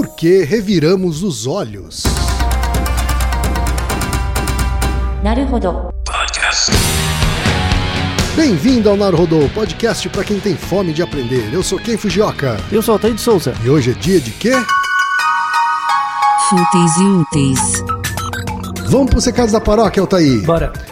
Por que reviramos os olhos? Naruhodo. Podcast. Bem-vindo ao Naruhodo, podcast para quem tem fome de aprender. Eu sou Ken Fujioka. Eu sou Altair de Souza. E hoje é dia de quê? Fúteis e úteis. Vamos para os recados da paróquia, Altair. Bora.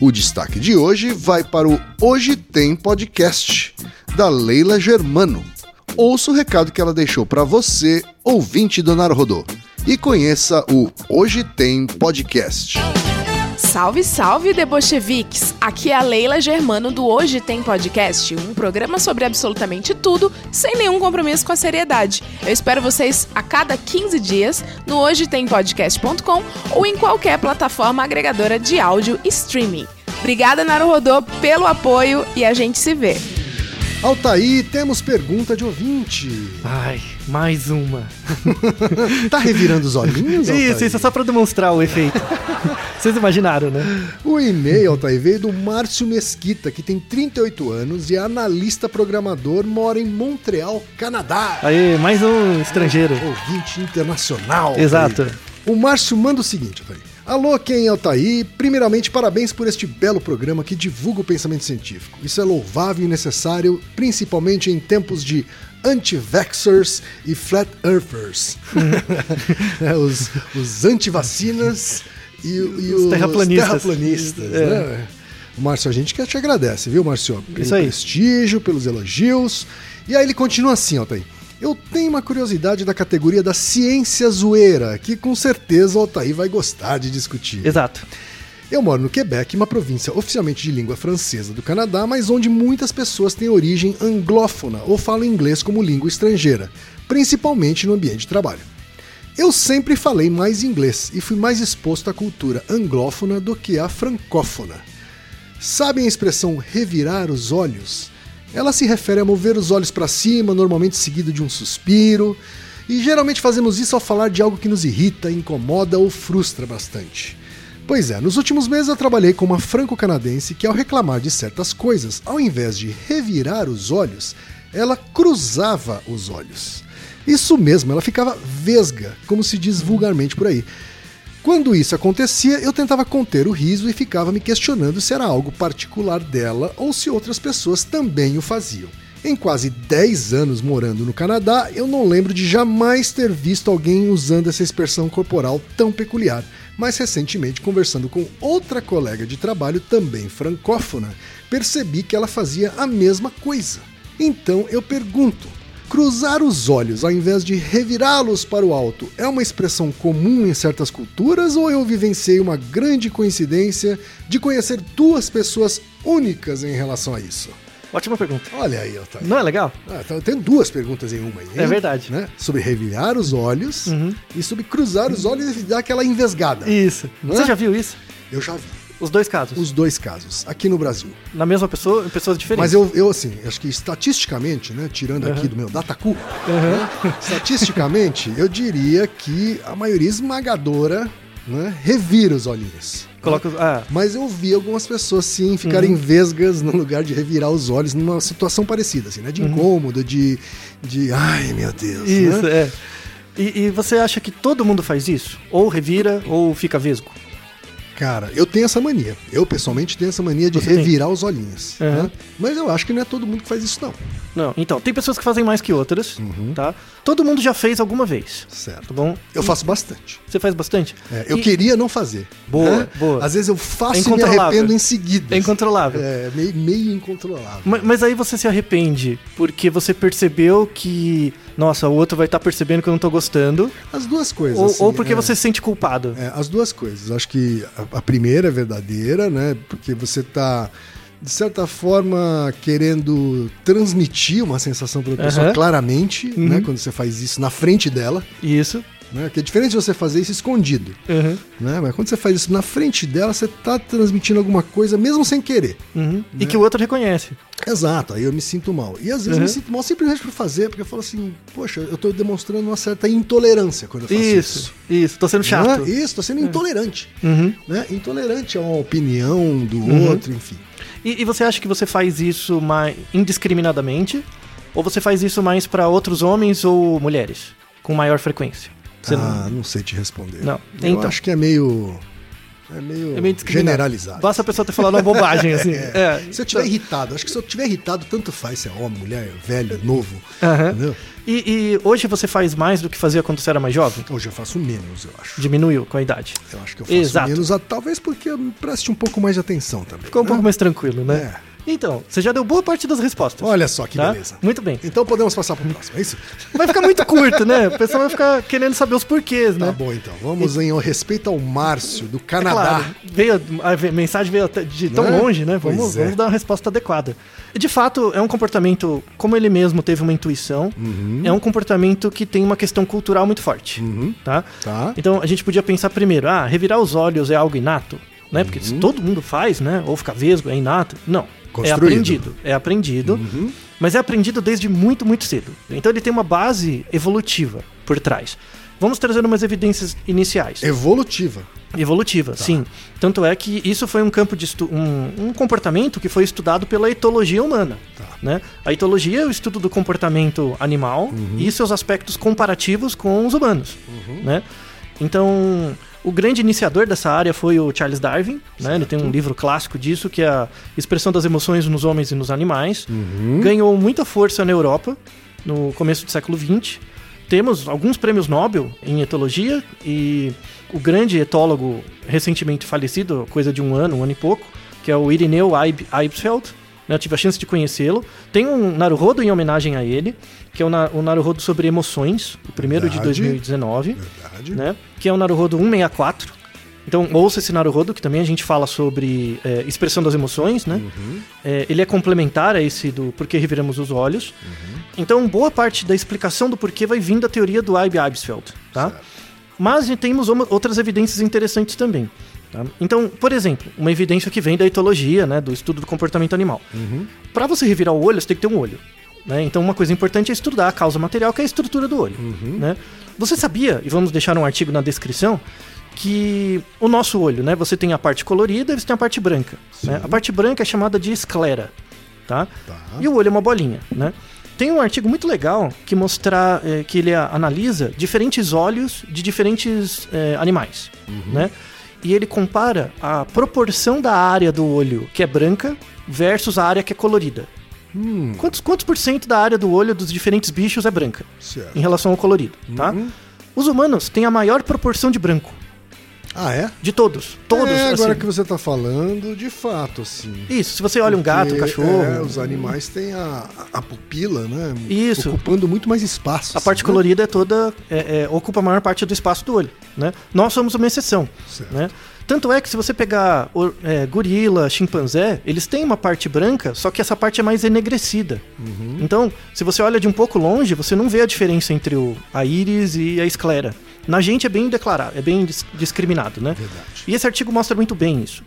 O destaque de hoje vai para o Hoje Tem Podcast, da Leila Germano. Ouça o recado que ela deixou para você, ouvinte do Naruhodô, e conheça o Hoje Tem Podcast. Salve, salve, debocheviques! Aqui é a Leila Germano do Hoje Tem Podcast, um programa sobre absolutamente tudo, sem nenhum compromisso com a seriedade. Eu espero vocês a cada 15 dias no hojetempodcast.com ou em qualquer plataforma agregadora de áudio e streaming. Obrigada, Naruhodô, pelo apoio e a gente se vê. Altaí, temos pergunta de ouvinte. Ai, mais uma. Tá revirando os olhinhos, Altair? Isso, isso é só pra demonstrar o efeito. Vocês imaginaram, né? O e-mail, Altair, veio do Márcio Mesquita, que tem 38 anos e é analista programador, mora em Montreal, Canadá. Aí, mais um estrangeiro. Ouvinte internacional. Altair. Exato. O Márcio manda o seguinte, Altair. Alô, quem é Altair? Primeiramente, parabéns por este belo programa que divulga o pensamento científico. Isso é louvável e necessário, principalmente em tempos de anti-vaxxers e flat earthers. É, os, os anti-vacinas e, e os, terraplanistas. terraplanistas, É. né? Márcio, a gente que te agradece, viu, Márcio? Pelo Isso aí. prestígio, pelos elogios. E aí ele continua assim, Altair. Eu tenho uma curiosidade da categoria da ciência zoeira, que com certeza o Altair vai gostar de discutir. Exato. Eu moro no Quebec, uma província oficialmente de língua francesa do Canadá, mas onde muitas pessoas têm origem anglófona ou falam inglês como língua estrangeira, principalmente no ambiente de trabalho. Eu sempre falei mais inglês e fui mais exposto à cultura anglófona do que à francófona. Sabem a expressão revirar os olhos? Ela se refere a mover os olhos para cima, normalmente seguido de um suspiro, e geralmente fazemos isso ao falar de algo que nos irrita, incomoda ou frustra bastante. Pois é, nos últimos meses eu trabalhei com uma franco-canadense que, ao reclamar de certas coisas, ao invés de revirar os olhos, ela cruzava os olhos. Isso mesmo, ela ficava vesga, como se diz vulgarmente por aí. Quando isso acontecia, eu tentava conter o riso e ficava me questionando se era algo particular dela ou se outras pessoas também o faziam. Em quase 10 anos morando no Canadá, eu não lembro de jamais ter visto alguém usando essa expressão corporal tão peculiar. Mas recentemente, conversando com outra colega de trabalho, também francófona, percebi que ela fazia a mesma coisa. Então eu pergunto: cruzar os olhos ao invés de revirá-los para o alto é uma expressão comum em certas culturas ou eu vivenciei uma grande coincidência de conhecer duas pessoas únicas em relação a isso? Ótima pergunta. Olha aí, Otávio. Não é legal? Ah, então tenho duas perguntas em uma aí. É verdade. Né? Sobre revirar os olhos Uhum. e sobre cruzar os olhos e dar aquela envesgada. Isso. Você é? já viu isso? Eu já vi. Os dois casos. Os dois casos, aqui no Brasil. Na mesma pessoa, pessoas diferentes. Mas eu, eu, assim, acho que estatisticamente, né, tirando aqui do meu datacu, né, estatisticamente, eu diria que a maioria esmagadora né, revira os olhinhos. Coloca. Ah, Mas eu vi algumas pessoas, sim, ficarem Uhum. vesgas no lugar de revirar os olhos numa situação parecida, assim, né? De incômodo, de. de. Ai, meu Deus. Uhum. isso, né? é. E, e você acha que todo mundo faz isso? Ou revira, ou fica vesgo? Cara, eu tenho essa mania. Eu, pessoalmente, tenho essa mania de Você tem? revirar os olhinhos. Uhum. né? Mas eu acho que não é todo mundo que faz isso, não. Não. Então, tem pessoas que fazem mais que outras, tá? Todo mundo já fez alguma vez, tá Certo. bom? Eu faço bastante. Você faz bastante? É, eu E- queria não fazer. Boa, né? boa. Às vezes eu faço É e me arrependo em seguida. É incontrolável. É, meio, meio incontrolável. Ma- Mas aí você se arrepende porque você percebeu que, nossa, o outro vai estar percebendo que eu não tô gostando, As duas coisas. ou, assim, ou porque é. você se sente culpado. É, as duas coisas. Acho que a, a primeira é verdadeira, né? Porque você tá, de certa forma, querendo transmitir uma sensação para outra pessoa Aham. claramente, Uhum. né? Quando você faz isso na frente dela. Isso. Né? Que é diferente de você fazer isso escondido. Uhum, Né? Mas quando você faz isso na frente dela, você tá transmitindo alguma coisa mesmo sem querer. uhum. E que o outro reconhece. Exato, aí eu me sinto mal. E às vezes eu Uhum. me sinto mal simplesmente por fazer, porque eu falo assim, poxa, eu tô demonstrando uma certa intolerância quando eu faço isso. Isso, isso. Tô sendo chato. Não é? Isso, tô sendo intolerante. Uhum. Né? Intolerante a uma opinião do outro, enfim. E, e você acha que você faz isso mais indiscriminadamente? Ou você faz isso mais pra outros homens ou mulheres? Com maior frequência? Você não- ah, não... sei te responder. Não. Eu Então. acho que é meio. É meio, É meio generalizado. Basta a pessoa ter falado uma bobagem, assim. É. Se eu tiver irritado, acho que se eu tiver irritado, tanto faz se é homem, mulher, velho, novo. Aham. Entendeu? E, e hoje você faz mais do que fazia quando você era mais jovem? Hoje eu faço menos, eu acho. Diminuiu com a idade. Eu acho que eu faço Exato. menos, ah, talvez porque eu preste um pouco mais de atenção também. Ficou um né? pouco mais tranquilo, né? É. Então, você já deu boa parte das respostas. Olha só que tá? beleza. Muito bem. Então podemos passar pro próximo, é isso? Vai ficar muito curto, né? O pessoal vai ficar querendo saber os porquês, Tá né? bom então. Vamos em respeito ao Márcio, do É Canadá. claro, veio, a mensagem veio até de tão Né? longe, né? Vamos, é. vamos dar uma resposta adequada. De fato, é um comportamento, como ele mesmo teve uma intuição, é um comportamento que tem uma questão cultural muito forte, Uhum. tá? Tá. Então a gente podia pensar primeiro, ah, revirar os olhos é algo inato, né? Porque se todo mundo faz, né? Ou ficar vesgo é inato. Não. É Construído. aprendido. É aprendido. Mas é aprendido desde muito, muito cedo. Então ele tem uma base evolutiva por trás. Vamos trazer umas evidências iniciais. Evolutiva. Evolutiva, sim. Tanto é que isso foi um campo de estu um, um comportamento que foi estudado pela etologia humana. Né? A etologia é o estudo do comportamento animal e seus aspectos comparativos com os humanos. Né? Então, o grande iniciador dessa área foi o Charles Darwin. Né? Ele tem um livro clássico disso, que é a Expressão das Emoções nos Homens e nos Animais. Ganhou muita força na Europa no começo do século XX. Temos alguns prêmios Nobel em etologia e o grande etólogo recentemente falecido, coisa de um ano, um ano e pouco, que é o Irineu Eib- Eibsfeld, né, eu tive a chance de conhecê-lo. Tem um Naruhodo em homenagem a ele, que é o, Na- o Naruhodo sobre emoções, o primeiro de Verdade. 2019, Verdade. né, que é o Naruhodo 164. Então, ouça esse Naruhodo, que também a gente fala sobre é, expressão das emoções, né? É, ele é complementar a esse do porquê reviramos os olhos. Então, boa parte da explicação do porquê vai vir da teoria do Eib Eibsfeld, tá? Mas já temos outras evidências interessantes também. Tá? Então, por exemplo, uma evidência que vem da etologia, né, do estudo do comportamento animal. Para você revirar o olho, você tem que ter um olho. né? Então, uma coisa importante é estudar a causa material, que é a estrutura do olho. né? Você sabia, e vamos deixar um artigo na descrição, que o nosso olho, né, você tem a parte colorida e você tem a parte branca. né? A parte branca é chamada de esclera. Tá? Tá. E o olho é uma bolinha, né? Tem um artigo muito legal que mostra eh, que ele analisa diferentes olhos de diferentes eh, animais, né? E ele compara a proporção da área do olho que é branca versus a área que é colorida. Hum, Quantos, quantos por cento da área do olho dos diferentes bichos é branca certo. em relação ao colorido, tá? Os humanos têm a maior proporção de branco Ah, é? de todos, todos. É, agora assim. que você tá falando, de fato, assim. Isso, se você olha um gato, um cachorro, é, os animais têm a, a pupila, né? Isso. Ocupando muito mais espaço. A parte né? colorida é toda. é- é, ocupa a maior parte do espaço do olho. Né? Nós somos uma exceção. Certo. Né? Tanto é que se você pegar é, gorila, chimpanzé, eles têm uma parte branca, só que essa parte é mais enegrecida. Uhum. Então, se você olha de um pouco longe, você não vê a diferença entre o, a íris e a esclera. Na gente é bem declarado, é bem dis- discriminado, né? Verdade. E esse artigo mostra muito bem isso.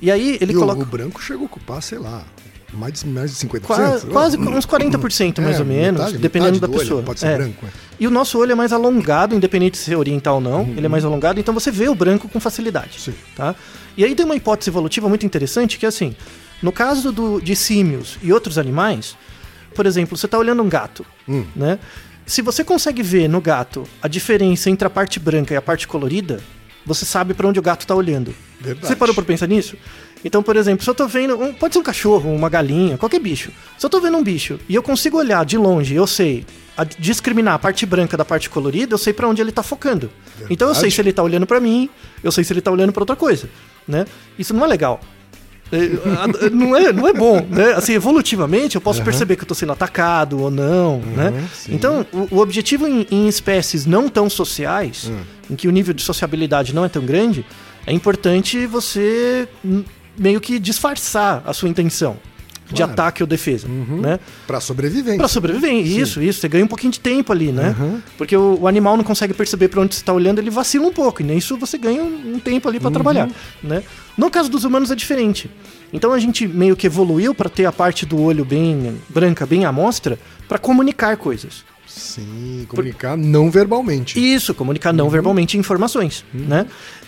E aí ele E o- coloca. o, branco chega a ocupar, sei lá, mais de, mais de 50%. Qua- quase uns 40% mais É, ou menos, metade- dependendo metade da do olho pessoa. Pode ser É. branco, é. E o nosso olho é mais alongado, independente de ser oriental ou não, ele é mais alongado, então você vê o branco com facilidade. Sim. Tá? E aí tem uma hipótese evolutiva muito interessante que é assim: no caso do, de símios e outros animais, por exemplo, você está olhando um gato, Hum. né? Se você consegue ver no gato a diferença entre a parte branca e a parte colorida, você sabe para onde o gato está olhando. Verdade. Você parou para pensar nisso? Então, por exemplo, se eu tô vendo. um- pode ser um cachorro, uma galinha, qualquer bicho. Se eu tô vendo um bicho e eu consigo olhar de longe, eu sei a- discriminar a parte branca da parte colorida, eu sei pra onde ele tá focando. Então eu sei Verdade. se ele tá olhando pra mim, eu sei se ele tá olhando pra outra coisa, né? Isso não é legal. É, não, é, não é bom, né? Assim, evolutivamente eu posso perceber que eu tô sendo atacado ou não, né? sim. Então, o, o objetivo em, em espécies não tão sociais, em que o nível de sociabilidade não é tão grande, é importante você meio que disfarçar a sua intenção. de Claro. ataque ou defesa, né? Pra sobrevivência. Pra sobreviver, isso, isso. Você ganha um pouquinho de tempo ali, né? Uhum. Porque o, o animal não consegue perceber pra onde você tá olhando, ele vacila um pouco. E nisso você ganha um, um tempo ali pra trabalhar, né? No caso dos humanos é diferente. Então a gente meio que evoluiu pra ter a parte do olho bem branca, bem à mostra, pra comunicar coisas. Sim, comunicar não verbalmente. Isso, comunicar não verbalmente informações, né?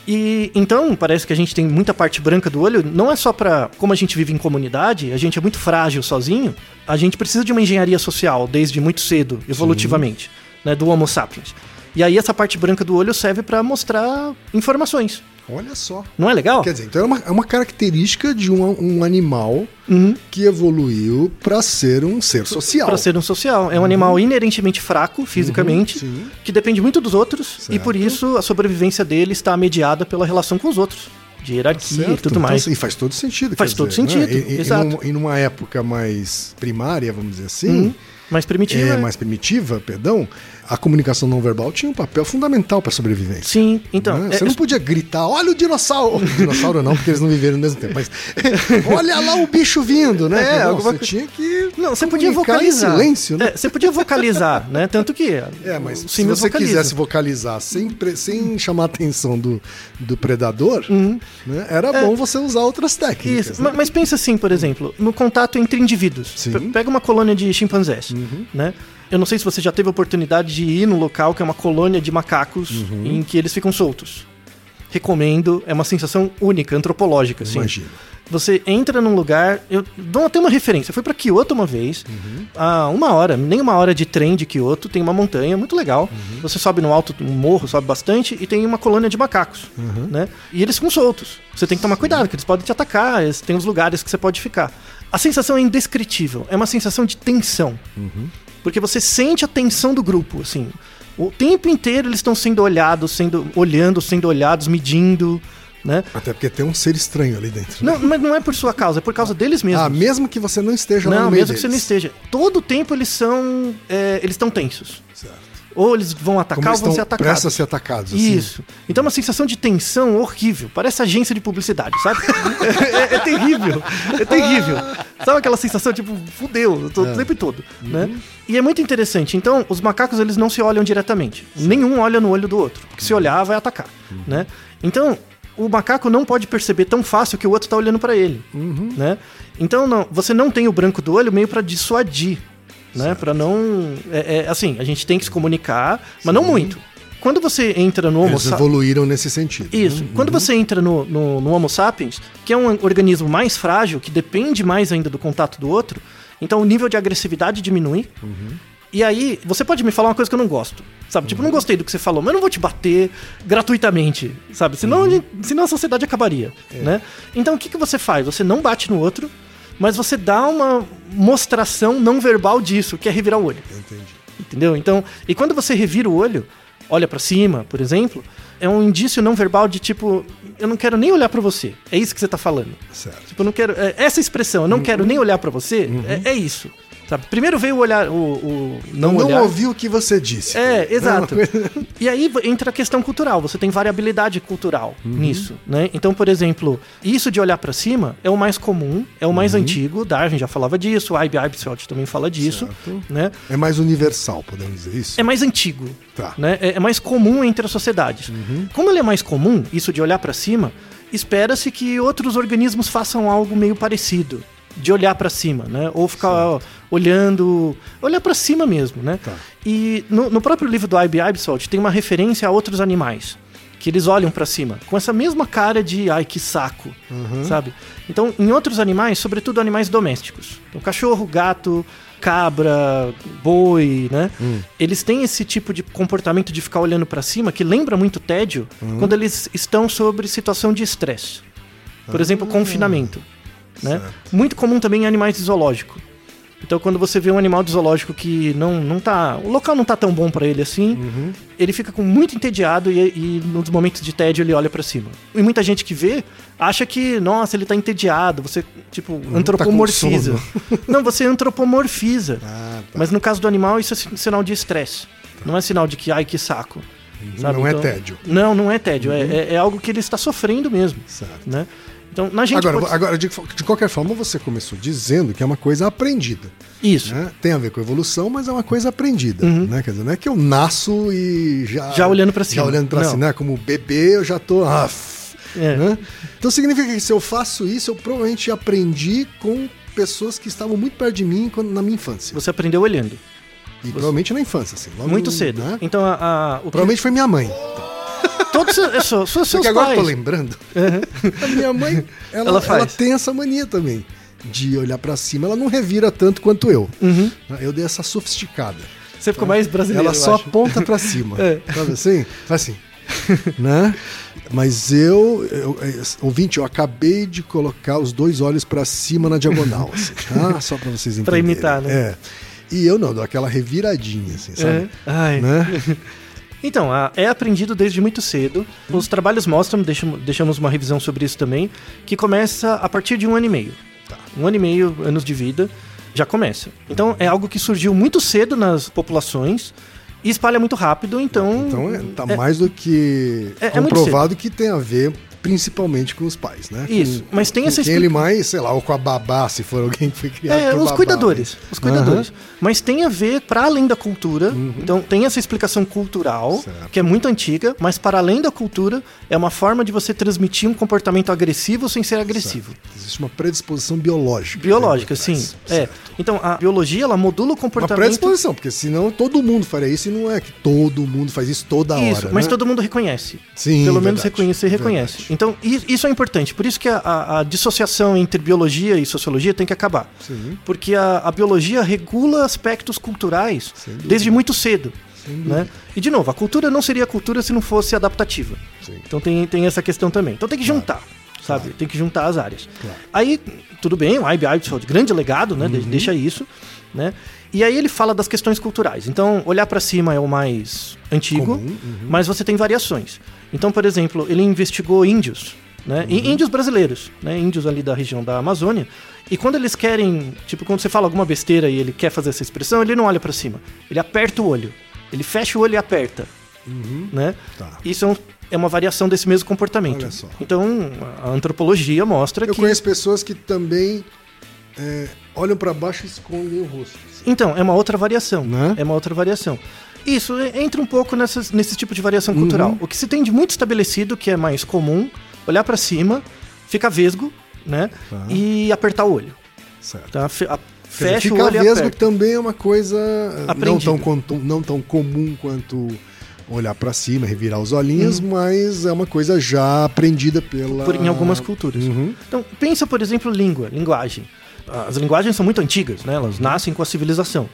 E então parece que a gente tem muita parte branca do olho, não é só pra. como a gente vive em comunidade, a gente é muito frágil sozinho, a gente precisa de uma engenharia social desde muito cedo, evolutivamente, né, do Homo sapiens. E aí essa parte branca do olho serve pra mostrar informações. Olha só. Não é legal? Quer dizer, então é uma, é uma característica de um, um animal Uhum. que evoluiu pra ser um ser social. Pra ser um social. É um animal inerentemente fraco fisicamente, sim. que depende muito dos outros, e Certo. por isso a sobrevivência dele está mediada pela relação com os outros, de hierarquia e Certo, tudo então, mais. assim, faz todo sentido. Faz todo dizer, sentido, né? E, e, exato. E, num- e numa época mais primária, vamos dizer assim, Uhum. Mais primitivo. é, é. mais primitiva, perdão, a comunicação não verbal tinha um papel fundamental para sobrevivência. Sim, então. né? é- Você não podia gritar, olha o dinossauro! Dinossauro não, porque eles não viveram no mesmo tempo, mas olha lá o bicho vindo, né? É, não, alguma você tinha que. Não, você podia vocalizar. Em silêncio, né? É, você podia vocalizar, né? Tanto que. É, mas se você vocaliza. quisesse vocalizar sem, pre- sem chamar a atenção do, do predador, né, era bom você usar outras técnicas. Uhum. É. Isso, né? ma- mas pensa assim, por exemplo, no contato entre indivíduos. Sim. Uhum. Pe- Pega uma colônia de chimpanzés, né? Eu não sei se você já teve a oportunidade de ir no local que é uma colônia de macacos Uhum. em que eles ficam soltos. Recomendo, é uma sensação única, antropológica, assim. Imagino. Você entra num lugar. Eu dou até uma referência. Eu fui pra Kyoto uma vez, a uma hora, nem uma hora de trem de Kyoto, tem uma montanha muito legal. Você sobe no alto, um morro, sobe bastante, e tem uma colônia de macacos. Né? E eles ficam soltos. Você tem que tomar cuidado, porque eles podem te atacar, eles- tem os lugares que você pode ficar. A sensação é indescritível, é uma sensação de tensão. Porque você sente a tensão do grupo, assim. O tempo inteiro eles estão sendo olhados, sendo olhando, sendo olhados, medindo, né? Até porque tem um ser estranho ali dentro. Não, mas não é por sua causa, é por causa deles mesmos. Ah, mesmo que você não esteja lá não, no meio mesmo que você não deles. esteja. Todo o tempo eles são. é, eles estão tensos. Certo. Ou eles vão atacar Como ou vão ser atacados. prestes a ser atacados. assim. Isso. Então é uma sensação de tensão horrível. Parece agência de publicidade, sabe? é, é terrível. É terrível. Sabe aquela sensação, tipo, fudeu, eu tô o tempo todo, né? E é muito interessante. Então, os macacos, eles não se olham diretamente. Nenhum olha no olho do outro. Porque se olhar, vai atacar, né? Então, o macaco não pode perceber tão fácil que o outro tá olhando pra ele, né? Então, não, você não tem o branco do olho meio pra dissuadir, né? Para não... É, é, assim, a gente tem que se comunicar, mas não muito. Quando você entra no Homo Eles evoluíram nesse sentido. Isso. Quando você entra no, no, no Homo sapiens, que é um organismo mais frágil, que depende mais ainda do contato do outro, então o nível de agressividade diminui. E aí, você pode me falar uma coisa que eu não gosto. Sabe? Tipo, não gostei do que você falou, mas eu não vou te bater gratuitamente, sabe? Senão, a gente- senão a sociedade acabaria, né? Então, o que, que você faz? Você não bate no outro, mas você dá uma mostração não verbal disso, que é revirar o olho. Entendi. Entendeu? Então, e quando você revira o olho, olha pra cima, por exemplo, é um indício não verbal de tipo, eu não quero nem olhar pra você. É isso que você tá falando. Certo. Tipo, eu não quero. é, essa expressão, eu não quero nem olhar pra você, é, é isso. Sabe? Primeiro veio o olhar, o, o não, Não, olhar. ouvi o que você disse. É, exato. Uma coisa- E aí entra a questão cultural, você tem variabilidade cultural Uhum. nisso, né? Então, por exemplo, isso de olhar pra cima é o mais comum, é o Uhum. mais antigo, Darwin já falava disso, o I.B. Eibsfeld também fala disso, Certo. né? É mais universal, podemos dizer isso? É mais antigo, Tá. né? É, é mais comum entre as sociedades. Como ele é mais comum, isso de olhar pra cima, espera-se que outros organismos façam algo meio parecido, de olhar pra cima, né? Ou ficar ó, olhando, olhar pra cima mesmo, né? Tá. E no, no próprio livro do I.B. Eibsfeld tem uma referência a outros animais que eles olham pra cima com essa mesma cara de ai que saco, sabe? Então, em outros animais, sobretudo animais domésticos, então cachorro, gato, cabra, boi, né? Eles têm esse tipo de comportamento de ficar olhando pra cima que lembra muito tédio quando eles estão sobre situação de estresse. Por exemplo, confinamento, né? Certo. Muito comum também em animais de zoológico. Então, quando você vê um animal de zoológico que não, não tá. O local não tá tão bom pra ele assim, ele fica com muito entediado e, e nos momentos de tédio ele olha pra cima. E muita gente que vê acha que, nossa, ele tá entediado, você, tipo, antropomorfiza. não, você antropomorfiza. Ah, tá. Mas no caso do animal, isso é si- sinal de estresse. Não é sinal de que, ai, que saco. sabe? Não é Então- tédio. Não, não é tédio. É, é, é algo que ele está sofrendo mesmo. Certo. Né? Então, na gente Agora, pode- agora de, de qualquer forma, você começou dizendo que é uma coisa aprendida. Isso. né? Tem a ver com evolução, mas é uma coisa aprendida. Né? Quer dizer, não é que eu nasço e já. Uhum. Já olhando pra cima. Já olhando pra Não. cima, né? Como bebê, eu já tô. Ah, É. né? Então significa que se eu faço isso, eu provavelmente aprendi com pessoas que estavam muito perto de mim quando, na minha infância. Você aprendeu olhando. E provavelmente na infância, assim. logo, Muito cedo. né? Então, a, a- o Provavelmente foi minha mãe. Todos é só, só Só seus que agora eu tô lembrando. A minha mãe, ela, Ela ela, tem essa mania também. De olhar pra cima, ela não revira tanto quanto eu. Uhum. Eu dei essa sofisticada. Você ficou mais brasileiro, ela só acho. aponta pra cima. É. Sabe assim? Faz assim. né? Mas eu, eu- é, ouvinte, eu acabei de colocar os dois olhos pra cima na diagonal, assim, tá? Só pra vocês Pra entenderem. imitar, né? É. E eu não, dou aquela reviradinha, assim, É. sabe? Ai. Né? Então, a- é aprendido desde muito cedo. Os trabalhos mostram, deixamos, deixamos uma revisão sobre isso também, que começa a partir de um ano e meio. Tá. Um ano e meio, anos de vida, já começa. Então, é algo que surgiu muito cedo nas populações e espalha muito rápido, então... Então é, tá mais do que É- é comprovado que tem a ver principalmente com os pais, né? Isso, Com- mas tem essa quem expli- ele mais, sei lá, ou com a babá, se for alguém que foi criado É, os babá, cuidadores. né? Os cuidadores. Mas tem a ver para além da cultura. Uhum. Então tem essa explicação cultural, Certo. que é muito antiga, mas para além da cultura, é uma forma de você transmitir um comportamento agressivo sem ser agressivo. Existe uma predisposição biológica. Biológica, né, sim. É. Certo. Então a biologia ela modula o Uma comportamento. predisposição, porque senão todo mundo faria isso e não é que todo mundo faz isso toda Isso, hora. mas né? todo mundo reconhece. Sim, Pelo menos verdade, reconhecer reconhece. verdade. Então, isso é importante. Por isso que a, a- a dissociação entre biologia e sociologia tem que acabar. Sim. Porque a, a biologia regula aspectos culturais desde muito cedo. Né? E, de novo, a cultura não seria cultura se não fosse adaptativa. Sim. Então tem, tem essa questão também. Então tem que juntar, sabe? Tem que juntar as áreas. Claro. Aí, tudo bem, o I.B. Eichholt, grande legado, né? Uhum. De- Deixa isso, né? E aí ele fala das questões culturais. Então, olhar para cima é o mais antigo, Comum, uhum. mas você tem variações. Então, por exemplo, ele investigou índios, né? Uhum. Índios brasileiros, né? Índios ali da região da Amazônia. E quando eles querem, tipo, quando você fala alguma besteira e ele quer fazer essa expressão, ele não olha para cima. Ele aperta o olho. Ele fecha o olho e aperta, né? Tá. Isso é, um- é uma variação desse mesmo comportamento. Então, a antropologia mostra Eu que conheço pessoas que também é, olham pra baixo e escondem o rosto. Então, é uma outra variação. Né? É uma outra variação. Isso é- entra um pouco nessas, nesse tipo de variação cultural. O que se tem de muito estabelecido, que é mais comum, olhar pra cima, ficar vesgo, né? Tá. E apertar o olho. Certo. Tá? Fe- a- Quer dizer, fecha o olho vesgo aperta. também é uma coisa eh, não tão, não tão comum quanto olhar pra cima, revirar os olhinhos, mas é uma coisa já aprendida pela... Por- em algumas culturas. Uhum. Então, pensa, por exemplo, língua, linguagem. As linguagens são muito antigas, né? Uhum. Elas nascem com a civilização.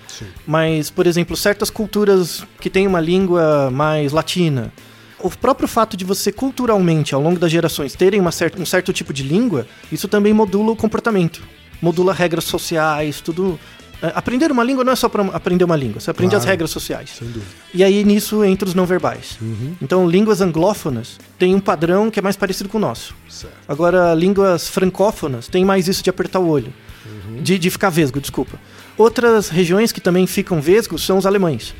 Mas, por exemplo, certas culturas que têm uma língua mais latina, o próprio fato de você culturalmente, ao longo das gerações, terem uma um certo tipo de língua, isso também modula o comportamento. Modula regras sociais, tudo. É, Aprender uma língua não é só para aprender uma língua, você aprende Claro. as regras sociais. Sem dúvida. E aí nisso entra os não verbais. Uhum. Então, línguas anglófonas têm um padrão que é mais parecido com o nosso. Certo. Agora, línguas francófonas tem mais isso de apertar o olho. De, de ficar vesgo, desculpa. Outras regiões que também ficam vesgos são os alemães.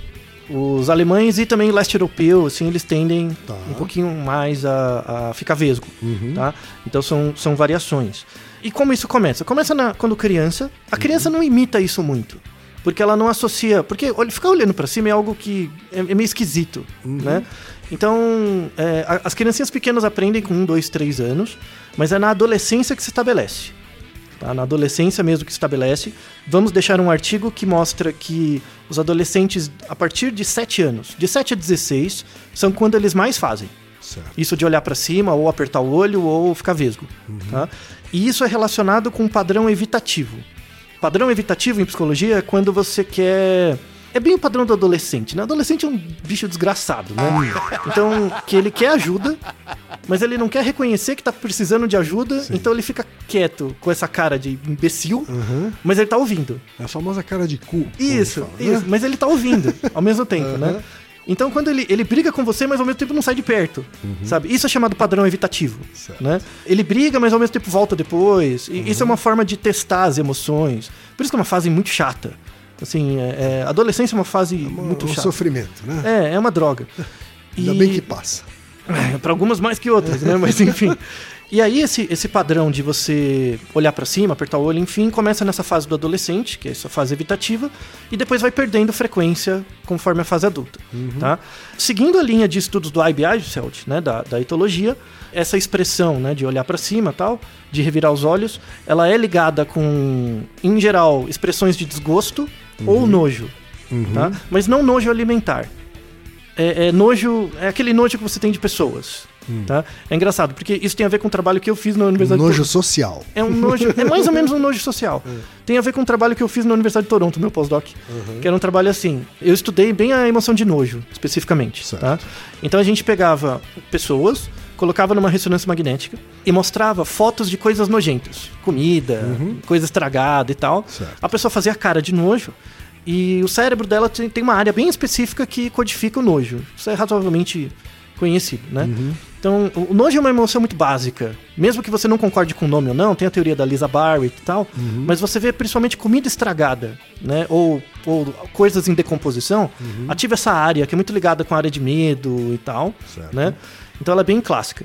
Os alemães e também o leste europeu, assim, eles tendem Tá. um pouquinho mais a, a ficar vesgo, Uhum. tá? Então são, são variações. E como isso começa? Começa na- quando criança. A criança não imita isso muito. Porque ela não associa. Porque ficar olhando pra cima é algo que é, é meio esquisito, né? Então, é, as criancinhas pequenas aprendem com um, dois, três anos, mas é na adolescência que se estabelece. Tá? Na adolescência mesmo que se estabelece. Vamos deixar um artigo que mostra que os adolescentes, a partir de 7 anos, de 7 a 16, são quando eles mais fazem. Certo. Isso de olhar pra cima, ou apertar o olho, ou ficar vesgo. Tá? E isso é relacionado com um padrão evitativo. Padrão evitativo em psicologia é quando você quer. É bem o padrão do adolescente, né? Adolescente é um bicho desgraçado, né? Então, que ele quer ajuda, mas ele não quer reconhecer que tá precisando de ajuda, então ele fica quieto com essa cara de imbecil, Uhum. mas ele tá ouvindo. É a famosa cara de cu. Isso, fala, né? isso. Mas ele tá ouvindo ao mesmo tempo, né? Então, quando ele, ele briga com você, mas ao mesmo tempo não sai de perto, sabe? Isso é chamado padrão evitativo, Certo. né? Ele briga, mas ao mesmo tempo volta depois. E Isso é uma forma de testar as emoções. Por isso que é uma fase muito chata. Assim, é, é, adolescência é uma fase muito um chata. sofrimento, né? É, é uma droga. Ainda E- bem que passa. para algumas mais que outras, né? Mas enfim. E aí esse, esse padrão de você olhar para cima, apertar o olho, enfim, começa nessa fase do adolescente, que é essa fase evitativa, e depois vai perdendo frequência conforme a fase adulta, tá? Seguindo a linha de estudos do I.B. Eichselt, né, da, da etologia, essa expressão, né, de olhar para cima, tal, de revirar os olhos, ela é ligada com, em geral, expressões de desgosto ou nojo, tá? Mas não nojo alimentar. É, é nojo, é aquele nojo que você tem de pessoas, tá? É engraçado, porque isso tem a ver com o trabalho que eu fiz na Universidade de Nojo Toronto. social. É um nojo, é mais ou menos um nojo social. Tem a ver com o trabalho que eu fiz na Universidade de Toronto, meu pós-doc, que era um trabalho assim. Eu estudei bem a emoção de nojo, especificamente, Certo. tá? Então a gente pegava pessoas, colocava numa ressonância magnética e mostrava fotos de coisas nojentas, comida, coisa estragada e tal. Certo. A pessoa fazia cara de nojo e o cérebro dela tem tem uma área bem específica que codifica o nojo. Isso é razoavelmente conhecido, né? Então, o nojo é uma emoção muito básica. Mesmo que você não concorde com o nome ou não, tem a teoria da Lisa Barrett e tal, mas você vê principalmente comida estragada, né? Ou, ou coisas em decomposição, ativa essa área que é muito ligada com a área de medo e tal, Certo. né? Então ela é bem clássica.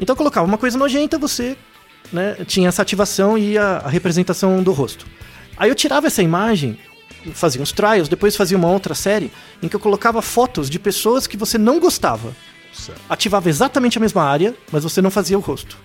Então eu colocava uma coisa nojenta, você né, tinha essa ativação e a, a representação do rosto. Aí eu tirava essa imagem, fazia uns trials, depois fazia uma outra série em que eu colocava fotos de pessoas que você não gostava. Certo. Ativava exatamente a mesma área, mas você não fazia o rosto.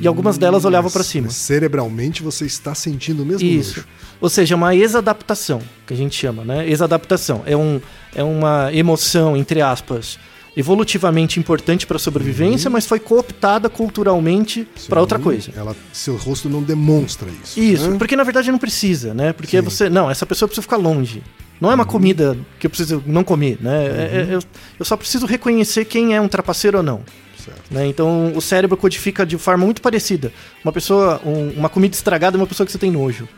E algumas delas olhavam pra Mas- cima. cerebralmente você está sentindo o mesmo Isso. nojo. Ou seja, uma exadaptação, que a gente chama, né? Exadaptação. É, um, é uma emoção, entre aspas, evolutivamente importante para a sobrevivência, mas foi cooptada culturalmente para outra coisa. Ela, seu rosto não demonstra isso. Isso, né? porque na verdade não precisa, né? Porque Sim. você. Não, essa pessoa precisa ficar longe. Não é uma comida que eu preciso não comer, né? É- é- eu, eu só preciso reconhecer quem é um trapaceiro ou não. Certo. né? Então o cérebro codifica de forma muito parecida. Uma pessoa, um- uma comida estragada é uma pessoa que você tem nojo.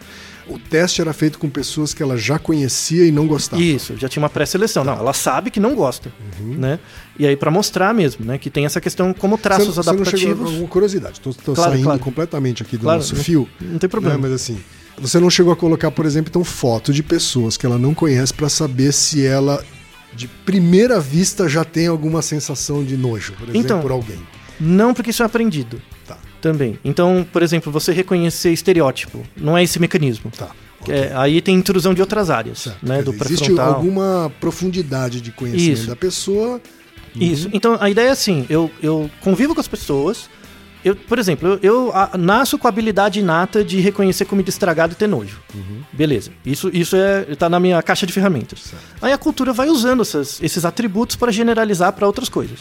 O teste era feito com pessoas que ela já conhecia e não gostava. Isso, já tinha uma pré-seleção. Não, ela sabe que não gosta, né? E aí pra mostrar mesmo, né, que tem essa questão como traços você, você não chegou adaptativos. a alguma curiosidade. Tô, tô Claro, saindo claro. completamente aqui do Claro, nosso não- fio. não tem problema. né? Mas assim, você não chegou a colocar, por exemplo, então foto de pessoas que ela não conhece pra saber se ela de primeira vista já tem alguma sensação de nojo, por exemplo, Então, por alguém. Não, porque isso é aprendido. Tá. Também. Então, por exemplo, você reconhecer estereótipo, não é esse mecanismo. Tá. Que é- aí tem intrusão de outras áreas, Certo. né, do dizer, existe alguma profundidade de conhecimento Isso. da pessoa. Isso. Então a ideia é assim: eu, eu convivo com as pessoas. Eu, por exemplo, eu, eu, a- nasço com a habilidade inata de reconhecer comida estragada e ter nojo. Beleza. Isso, isso é, tá na minha caixa de ferramentas. Aí a cultura vai usando essas- esses atributos para generalizar para outras coisas.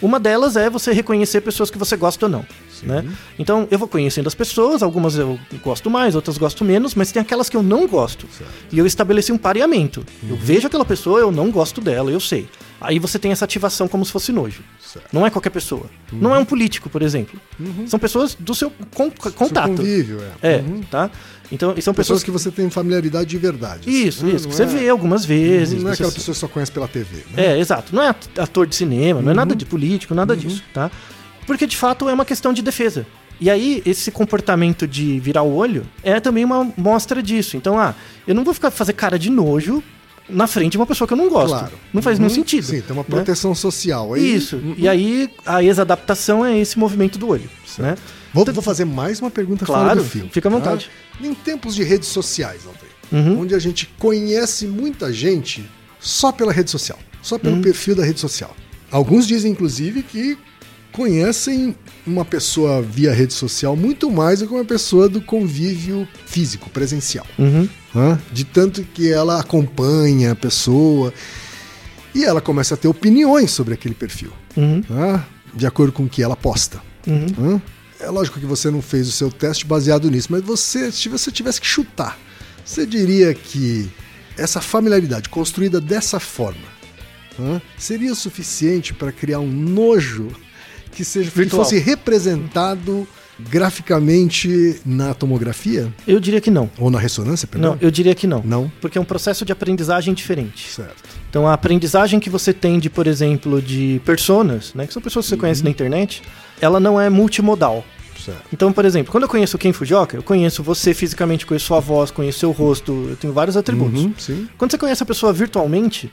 Uma delas é você reconhecer pessoas que você gosta ou não. Né? Então eu vou conhecendo as pessoas, algumas eu gosto mais, outras gosto menos, mas tem aquelas que eu não gosto. E eu estabeleci um pareamento. Eu vejo aquela pessoa, eu não gosto dela, eu sei. Aí você tem essa ativação como se fosse nojo. Certo. Não é qualquer pessoa. Não é um político, por exemplo. São pessoas do seu con- Seu contato. convívio, é. É, tá? Então, são Pessoas pessoas que você tem familiaridade de verdade. Isso, né? isso. Que você é- vê algumas vezes. Não é aquela pessoa que só conhece pela TV. Né? É, exato. Não é at- ator de cinema, não é nada de político, nada disso, tá? Porque de fato é uma questão de defesa. E aí, esse comportamento de virar o olho é também uma mostra disso. Então, ah, eu não vou ficar fazer cara de nojo na frente de uma pessoa que eu não gosto. Claro. Não faz nenhum Uhum. sentido. Sim, tem uma né? proteção social. Aí, Isso. Uhum. E aí, a exadaptação é esse movimento do olho, né? Vou, vou fazer mais uma pergunta fora Claro, do fio. fica à tá? vontade. Em tempos de redes sociais, Altair, Uhum. onde a gente conhece muita gente só pela rede social, só Uhum. pelo perfil da rede social. Alguns dizem, inclusive, que conhecem uma pessoa via rede social muito mais do que uma pessoa do convívio físico, presencial. Uhum. Né? De tanto que ela acompanha a pessoa e ela começa a ter opiniões sobre aquele perfil, Uhum. né? de acordo com o que ela posta. Uhum. né? É lógico que você não fez o seu teste baseado nisso, mas você, se você tivesse que chutar, você diria que essa familiaridade construída dessa forma seria o suficiente para criar um nojo que seja que fosse representado graficamente na tomografia Eu diria que não. ou na ressonância, perdão? Não, eu diria que não. Não. Porque é um processo de aprendizagem diferente. Certo. Então a aprendizagem que você tem de, por exemplo, de personas, né, que são pessoas que você conhece na internet, ela não é multimodal. Certo. Então, por exemplo, quando eu conheço Ken Fujioka, eu conheço você fisicamente, conheço sua voz, conheço seu rosto, eu tenho vários atributos. Uhum, sim. Quando você conhece a pessoa virtualmente,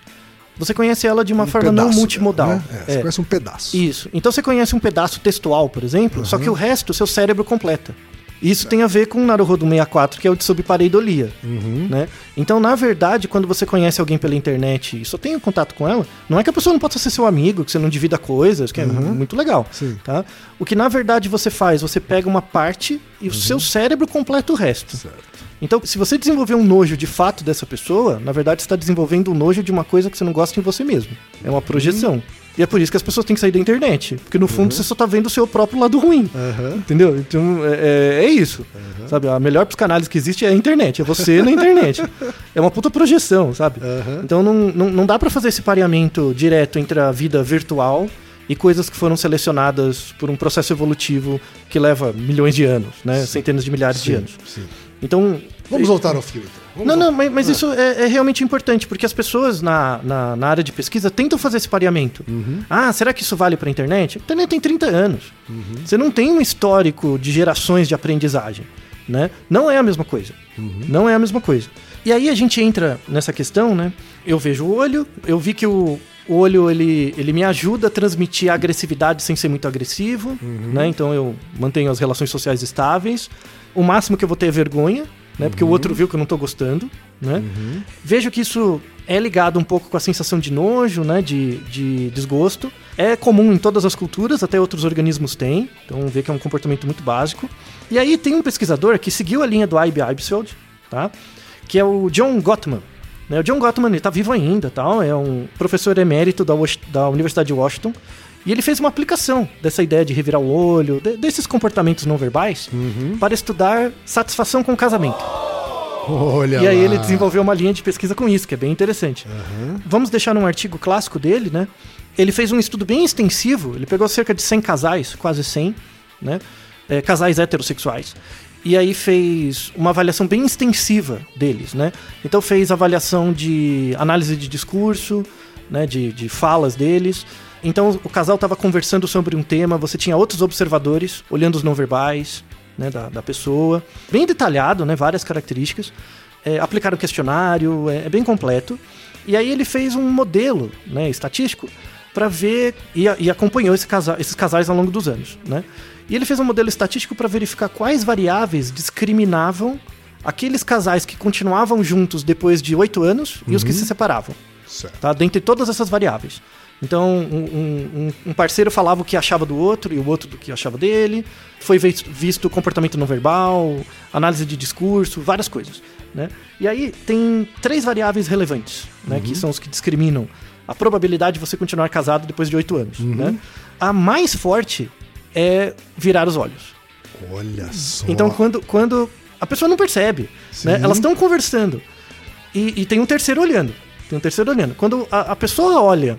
você conhece ela de uma Um forma não pedaço multimodal. né? É, você É. conhece um pedaço. Isso. Então você conhece um pedaço textual, por exemplo, só que o resto o seu cérebro completa. Isso tem a ver com o Naruhodo 64, que é o de subpareidolia. Uhum. Né? Então, na verdade, quando você conhece alguém pela internet e só tem um contato com ela, não é que a pessoa não possa ser seu amigo, que você não divida coisas, que é muito legal. Sim. Tá? O que na verdade você faz, você pega uma parte e o seu cérebro completa o resto. Certo. Então, se você desenvolver um nojo de fato dessa pessoa, na verdade você está desenvolvendo um nojo de uma coisa que você não gosta em você mesmo. É uma projeção. E é por isso que as pessoas têm que sair da internet. Porque no fundo você só tá vendo o seu próprio lado ruim. Aham. Entendeu? Então é, é- é isso. Sabe? A melhor psicanálise que existe é a internet. É você na internet. É uma puta projeção, sabe? Aham. Então não, não, não dá pra fazer esse pareamento direto entre a vida virtual e coisas que foram selecionadas por um processo evolutivo que leva milhões de anos, né? Centenas de milhares de Sim, anos. sim. Então. Vamos voltar ao fio, então. Vamos Não, não, voltar. mas, mas isso é, é realmente importante, porque as pessoas na, na, na área de pesquisa tentam fazer esse pareamento. Ah, será que isso vale para a internet? A internet tem 30 anos. Você não tem um histórico de gerações de aprendizagem. Né? Não é a mesma coisa. Não é a mesma coisa. E aí a gente entra nessa questão, né? Eu vejo o olho, eu vi que o, o olho ele, ele me ajuda a transmitir a agressividade sem ser muito agressivo, né? Então eu mantenho as relações sociais estáveis. O máximo que eu vou ter é vergonha, né? Porque o outro viu que eu não tô gostando, né? Vejo que isso é ligado um pouco com a sensação de nojo, né? De, de desgosto. É comum em todas as culturas, até outros organismos têm. Então vê que é um comportamento muito básico. E aí tem um pesquisador que seguiu a linha do Ibe Eibsfeld, tá? Que é o John Gottman. Né? O John Gottman ele tá vivo ainda, tal. É um professor emérito da, da Universidade de Washington. E ele fez uma aplicação dessa ideia de revirar o olho, de- desses comportamentos não verbais, para estudar satisfação com o casamento. Olha E aí lá. ele desenvolveu uma linha de pesquisa com isso, que é bem interessante. Vamos deixar num artigo clássico dele, né? Ele fez um estudo bem extensivo, ele pegou cerca de 100 casais, quase 100, né? É, casais heterossexuais. E aí fez uma avaliação bem extensiva deles, né? Então fez avaliação de análise de discurso, né? De, de falas deles. Então o casal estava conversando sobre um tema, você tinha outros observadores olhando os não verbais, né, da, da pessoa. Bem detalhado, né, várias características. É, aplicaram questionário, é, é bem completo. E aí ele fez um modelo né, estatístico para ver e, e acompanhou esse casa- esses casais ao longo dos anos. Né? E ele fez um modelo estatístico para verificar quais variáveis discriminavam aqueles casais que continuavam juntos depois de oito anos e os que se separavam Certo. tá? Dentre todas essas variáveis. Então, um, um- um- parceiro falava o que achava do outro e o outro do que achava dele. Foi vis- visto comportamento não verbal, análise de discurso, várias coisas. Né? E aí tem três variáveis relevantes, né? que são os que discriminam a probabilidade de você continuar casado depois de oito anos. Né? A mais forte é virar os olhos. Olha só. Então, quando, quando a pessoa não percebe, né? Elas estão conversando e, e tem um terceiro olhando. Tem um terceiro olhando. Quando a, a pessoa olha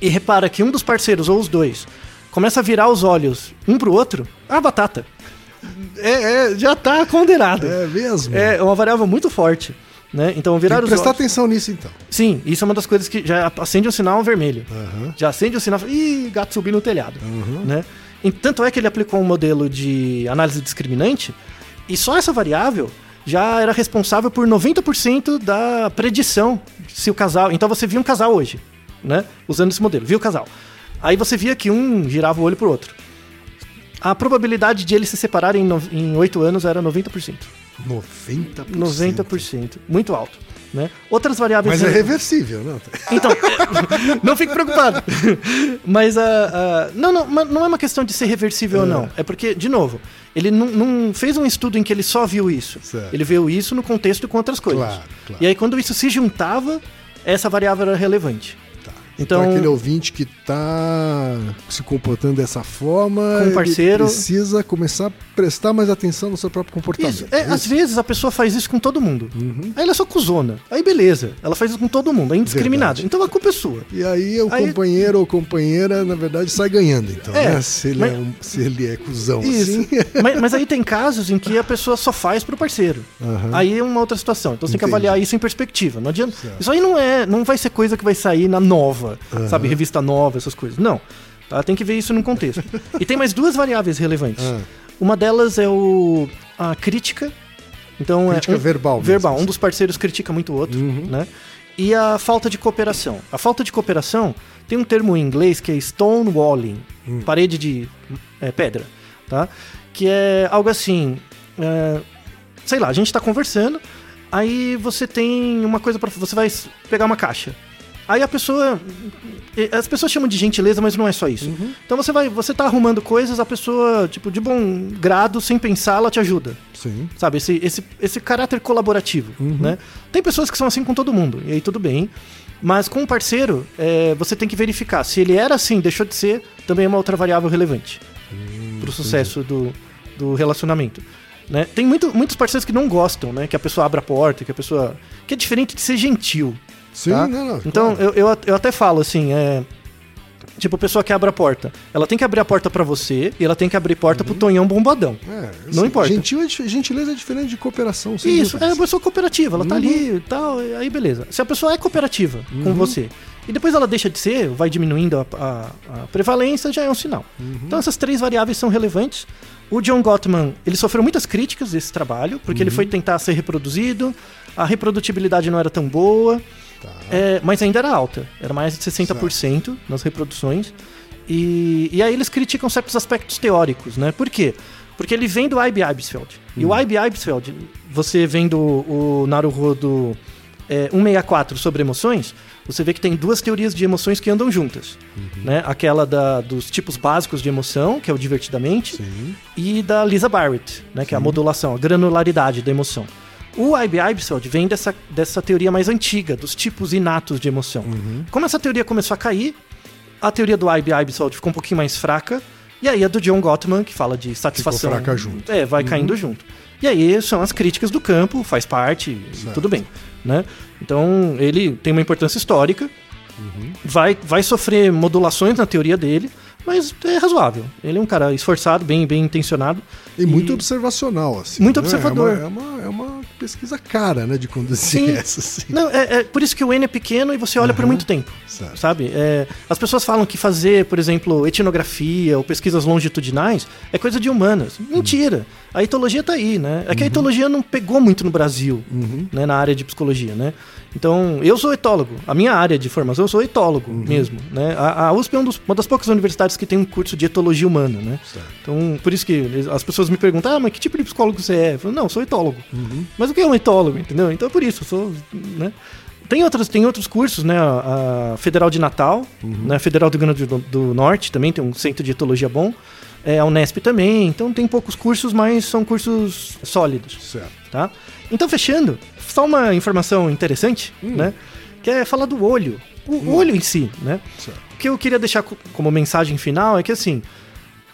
e repara que um dos parceiros ou os dois começa a virar os olhos um pro outro, a batata. É, é, já tá condenado. É mesmo? É uma variável muito forte. Né? Então, virar Tem que prestar olhos. atenção nisso, então. Sim, isso é uma das coisas que já acende um sinal vermelho. Aham. Já acende o sinal. Ih, gato subiu no telhado. Né? E tanto é que ele aplicou um modelo de análise discriminante e só essa variável já era responsável por 90% da predição se o casal. Então você via um casal hoje, né? Usando esse modelo, via o casal. Aí você via que um girava o olho pro outro. A probabilidade de eles se separarem em 8 anos era 90%. 90%. 90%. Muito alto. Né? Outras variáveis. Mas é reversível, não? Então, é, não fique preocupado. Mas a. a- não, não, não é uma questão de ser reversível ou não. É porque, de novo, ele não, não fez um estudo em que ele só viu isso. Certo. Ele viu isso no contexto com outras coisas. Claro, claro. E aí, quando isso se juntava, essa variável era relevante. Então- Então, aquele ouvinte que tá se comportando dessa forma, Com parceiro. precisa começar a prestar mais atenção no seu próprio comportamento. Isso. É, É às isso? Uhum. vezes a pessoa faz isso com todo mundo. Aí ela é só cuzona. Aí beleza. Ela faz isso com todo mundo. É indiscriminado. Verdade. Então a culpa é sua. E aí o Aí- companheiro ou companheira, na verdade, sai ganhando, então, É, né? Se ele, mas- é, um, se ele é cuzão Isso. assim. mas, mas aí tem casos em que a pessoa só faz pro parceiro. Aham. Aí é uma outra situação. Então você tem que Entendi. avaliar isso em perspectiva. Não adianta. Certo. Isso aí não é, não vai ser coisa que vai sair na nova, sabe, revista nova, essas coisas. Não. Tá? Tem que ver isso num contexto. e tem mais duas variáveis relevantes. Ah. Uma delas é o a crítica. Então Crítica é um, verbal mesmo, Verbal. Um assim. dos parceiros critica muito o outro, Uhum. né? e a falta de cooperação. A falta de cooperação tem um termo em inglês que é stonewalling, parede de é, pedra, tá? Que é algo assim, é, sei lá, a gente tá conversando, aí você tem uma coisa para você vai pegar uma caixa. Aí a pessoa. As pessoas chamam de gentileza, mas não é só isso. Então você vai. Você tá arrumando coisas, a pessoa, tipo, de bom grado, sem pensar, ela te ajuda. Sim. Sabe, esse, esse, esse caráter colaborativo, né? Tem pessoas que são assim com todo mundo, e aí tudo bem. Mas com o parceiro, é, você tem que verificar. Se ele era assim, deixou de ser, também é uma outra variável relevante pro sucesso do, do relacionamento. Né? Tem muito, muitos parceiros que não gostam, né? Que a pessoa abra a porta, que a pessoa... Que é diferente de ser gentil. Sim, tá? não, não, Então, claro. eu, eu, eu até falo assim, é... Tipo, a pessoa que abre a porta. Ela tem que abrir a porta pra você e ela tem que abrir porta pro Tonhão Bombadão. É, não importa. Gentil é gentileza é diferente de cooperação. Isso, é dúvidas. uma pessoa cooperativa, ela tá Uhum. ali e tal, aí beleza. Se a pessoa é cooperativa com você e depois ela deixa de ser, vai diminuindo a, a- a prevalência, já é um sinal. Uhum. Então essas três variáveis são relevantes. O John Gottman, ele sofreu muitas críticas desse trabalho, porque Uhum. ele foi tentar ser reproduzido, a reprodutibilidade não era tão boa, Tá. é, mas ainda era alta, era mais de 60% nas reproduções. E, e aí eles criticam certos aspectos teóricos, né? Por quê? Porque ele vem do I.B. Eibsfeld. E o I.B. Eibsfeld, você vendo o Naruhodo é, 164 sobre emoções, você vê que tem duas teorias de emoções que andam juntas. Né? Aquela da, dos tipos básicos de emoção, que é o divertidamente, Sim. e da Lisa Barrett, né, que é a modulação, a granularidade da emoção. O I.B. Eibsfeld vem dessa, dessa teoria mais antiga, dos tipos inatos de emoção. Como essa teoria começou a cair, a teoria do I.B. Eibsfeld ficou um pouquinho mais fraca, e aí a do John Gottman, que fala de satisfação... fraca junto. É, vai caindo junto. E aí são as críticas do campo, faz parte, e tudo bem. Né? Então ele tem uma importância histórica, vai, vai sofrer modulações na teoria dele, mas é razoável. Ele é um cara esforçado, bem, bem intencionado. E muito observacional, assim. Muito né? observador. É uma, é uma, é pesquisa cara, né, de conduzir Sim. essa, assim. Não, é, é por isso que o N é pequeno e você olha por muito tempo. Certo. Sabe? É, as pessoas falam que fazer, por exemplo, etnografia ou pesquisas longitudinais é coisa de humanas. Mentira. A etologia tá aí, né? É que a etologia não pegou muito no Brasil, né, na área de psicologia, né? Então, eu sou etólogo. A minha área de formação, eu sou etólogo mesmo, né? A, a USP é um dos- uma das poucas universidades que tem um curso de etologia humana, né? Certo. Então, por isso que as pessoas me perguntam, ah, mas que tipo de psicólogo você é? Eu falo, não, eu sou etólogo. Mas o que é um etólogo, entendeu? Então é por isso, eu sou, né? Tem outros, tem outros cursos, né? A, a Federal de Natal, né? a Federal do Rio Grande do, do Norte também tem um centro de etologia bom. É, a Unesp também. Então tem poucos cursos, mas são cursos sólidos, Certo. tá? Então, fechando, só uma informação interessante, né? Que é falar do olho. O olho em si, né? Certo. O que eu queria deixar co- como mensagem final é que, assim,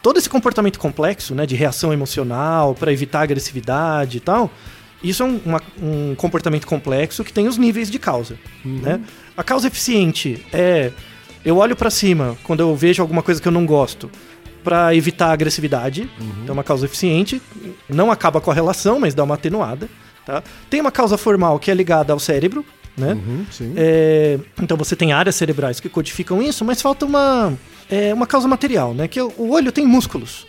todo esse comportamento complexo, né, de reação emocional para evitar agressividade e tal, isso é um, uma- um comportamento complexo que tem os níveis de causa, né? A causa eficiente é eu olho para cima quando eu vejo alguma coisa que eu não gosto para evitar a agressividade, então é uma causa eficiente, não acaba com a relação, mas dá uma atenuada, tá? Tem uma causa formal que é ligada ao cérebro, né? Uhum. É, então você tem áreas cerebrais que codificam isso, mas falta uma, é, uma causa material, né? Que o o olho tem músculos.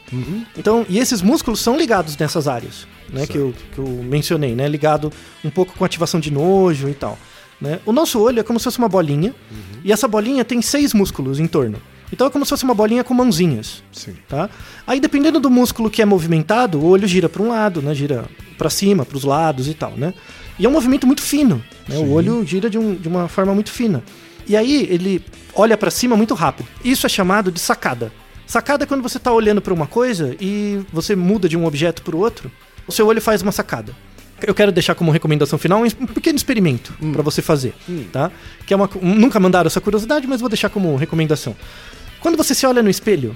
Então, e esses músculos são ligados nessas áreas, né? Que eu, que eu mencionei, né? Ligado um pouco com ativação de nojo e tal. Né? O nosso olho é como se fosse uma bolinha, e essa bolinha tem seis músculos em torno. Então é como se fosse uma bolinha com mãozinhas. Sim. Tá? Aí dependendo do músculo que é movimentado, o olho gira para um lado, né? Gira para cima, para os lados e tal, né? E é um movimento muito fino, né? O olho gira de, um- de uma forma muito fina. E aí ele olha para cima muito rápido. Isso é chamado de sacada. Sacada é quando você está olhando para uma coisa e você muda de um objeto para o outro, o seu olho faz uma sacada. Eu quero deixar como recomendação final um pequeno experimento para você fazer, tá? Que é uma, nunca mandaram essa curiosidade, mas vou deixar como recomendação. Quando você se olha no espelho,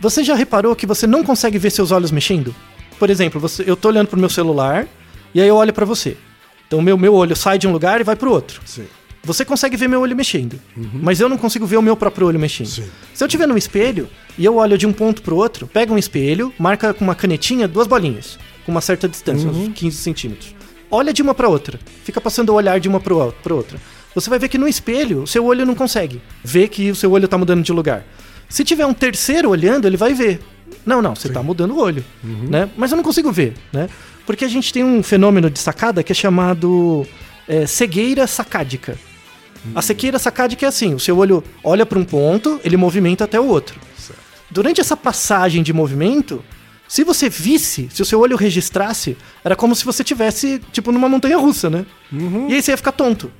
você já reparou que você não consegue ver seus olhos mexendo? Por exemplo, você, eu tô olhando pro meu celular e aí eu olho para você. Então meu, meu olho sai de um lugar e vai pro outro. Sim. Você consegue ver meu olho mexendo, mas eu não consigo ver o meu próprio olho mexendo. Sim. Se eu tiver no espelho e eu olho de um ponto pro outro, pega um espelho, marca com uma canetinha duas bolinhas, com uma certa distância, uns 15 centímetros. Olha de uma para outra, fica passando o olhar de uma para outra. Você vai ver que no espelho o seu olho não consegue ver que o seu olho tá mudando de lugar. Se tiver um terceiro olhando, ele vai ver. Não, não, você tá mudando o olho, né? Mas eu não consigo ver, né? Porque a gente tem um fenômeno de sacada que é chamado é, cegueira sacádica. A sequeira sacádica é assim: o seu olho olha para um ponto, ele movimenta até o outro. Durante essa passagem de movimento, se você visse, se o seu olho registrasse, era como se você tivesse, tipo, numa montanha russa, né? E aí você ia ficar tonto.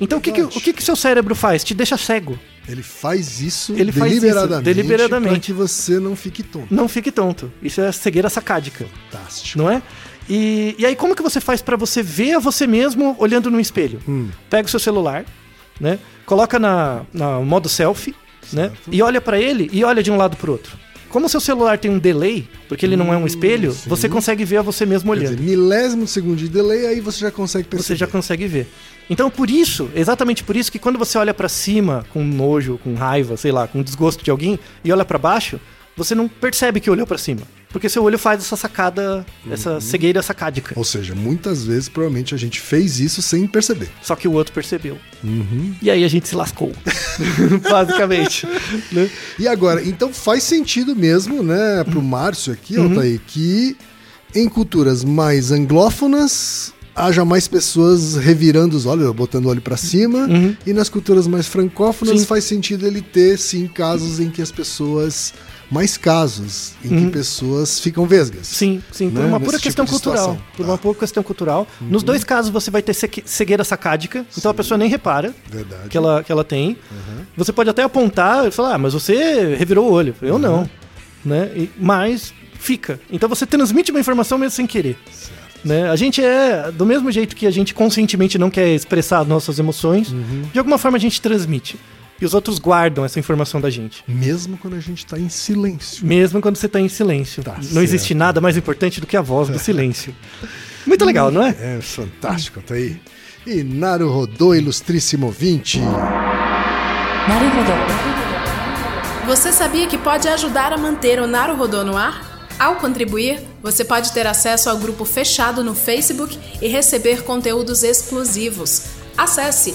Então o que, que, o que, que seu cérebro faz? Te deixa cego. Ele faz isso Ele deliberadamente, deliberadamente. para que você não fique tonto. Não fique tonto. Isso é cegueira sacádica. Fantástico. não é? E, e aí, como que você faz pra você ver a você mesmo olhando no espelho? Pega o seu celular, né? Coloca na, na modo selfie, né? E olha pra ele e olha de um lado pro outro. Como o seu celular tem um delay, porque ele não é um espelho, sim. você consegue ver a você mesmo Quer olhando. dizer, milésimo de segundo de delay, aí você já consegue perceber. Você já consegue ver. Então, por isso, exatamente por isso que quando você olha pra cima com nojo, com raiva, sei lá, com desgosto de alguém e olha pra baixo, você não percebe que olhou pra cima, porque seu olho faz essa sacada, essa cegueira sacádica. Ou seja, muitas vezes, provavelmente, a gente fez isso sem perceber. Só que o outro percebeu. Uhum. E aí a gente se lascou. Basicamente. né? E agora, então faz sentido mesmo, né, pro Márcio aqui, Uhum. Altair, que em culturas mais anglófonas haja mais pessoas revirando os olhos, botando o olho pra cima, Uhum. e nas culturas mais francófonas Sim. faz sentido ele ter, sim, casos em que as pessoas. Mais casos em que pessoas ficam vesgas. Uhum. Sim, sim, por Né? uma Nesse pura tipo questão de cultural. Por Tá. uma pura questão cultural. Nos dois casos você vai ter cegueira sacádica, então a pessoa nem repara Verdade. que ela, que ela tem. Você pode até apontar e falar, ah, mas você revirou o olho. Eu não. Né? E- mas fica. Então você transmite uma informação mesmo sem querer. Né? A gente é, do mesmo jeito que a gente conscientemente não quer expressar nossas emoções, Uhum. de alguma forma a gente transmite e os outros guardam essa informação da gente. Mesmo quando a gente está em silêncio. Mesmo quando você está em silêncio. Tá, não certo. existe nada mais importante do que a voz do silêncio. Muito legal, não é? É fantástico, tá aí. E Naru Rodô, ilustríssimo 20. Naru Rodô. Você sabia que pode ajudar a manter o Naru Rodô no ar? Ao contribuir, você pode ter acesso ao grupo fechado no Facebook e receber conteúdos exclusivos. Acesse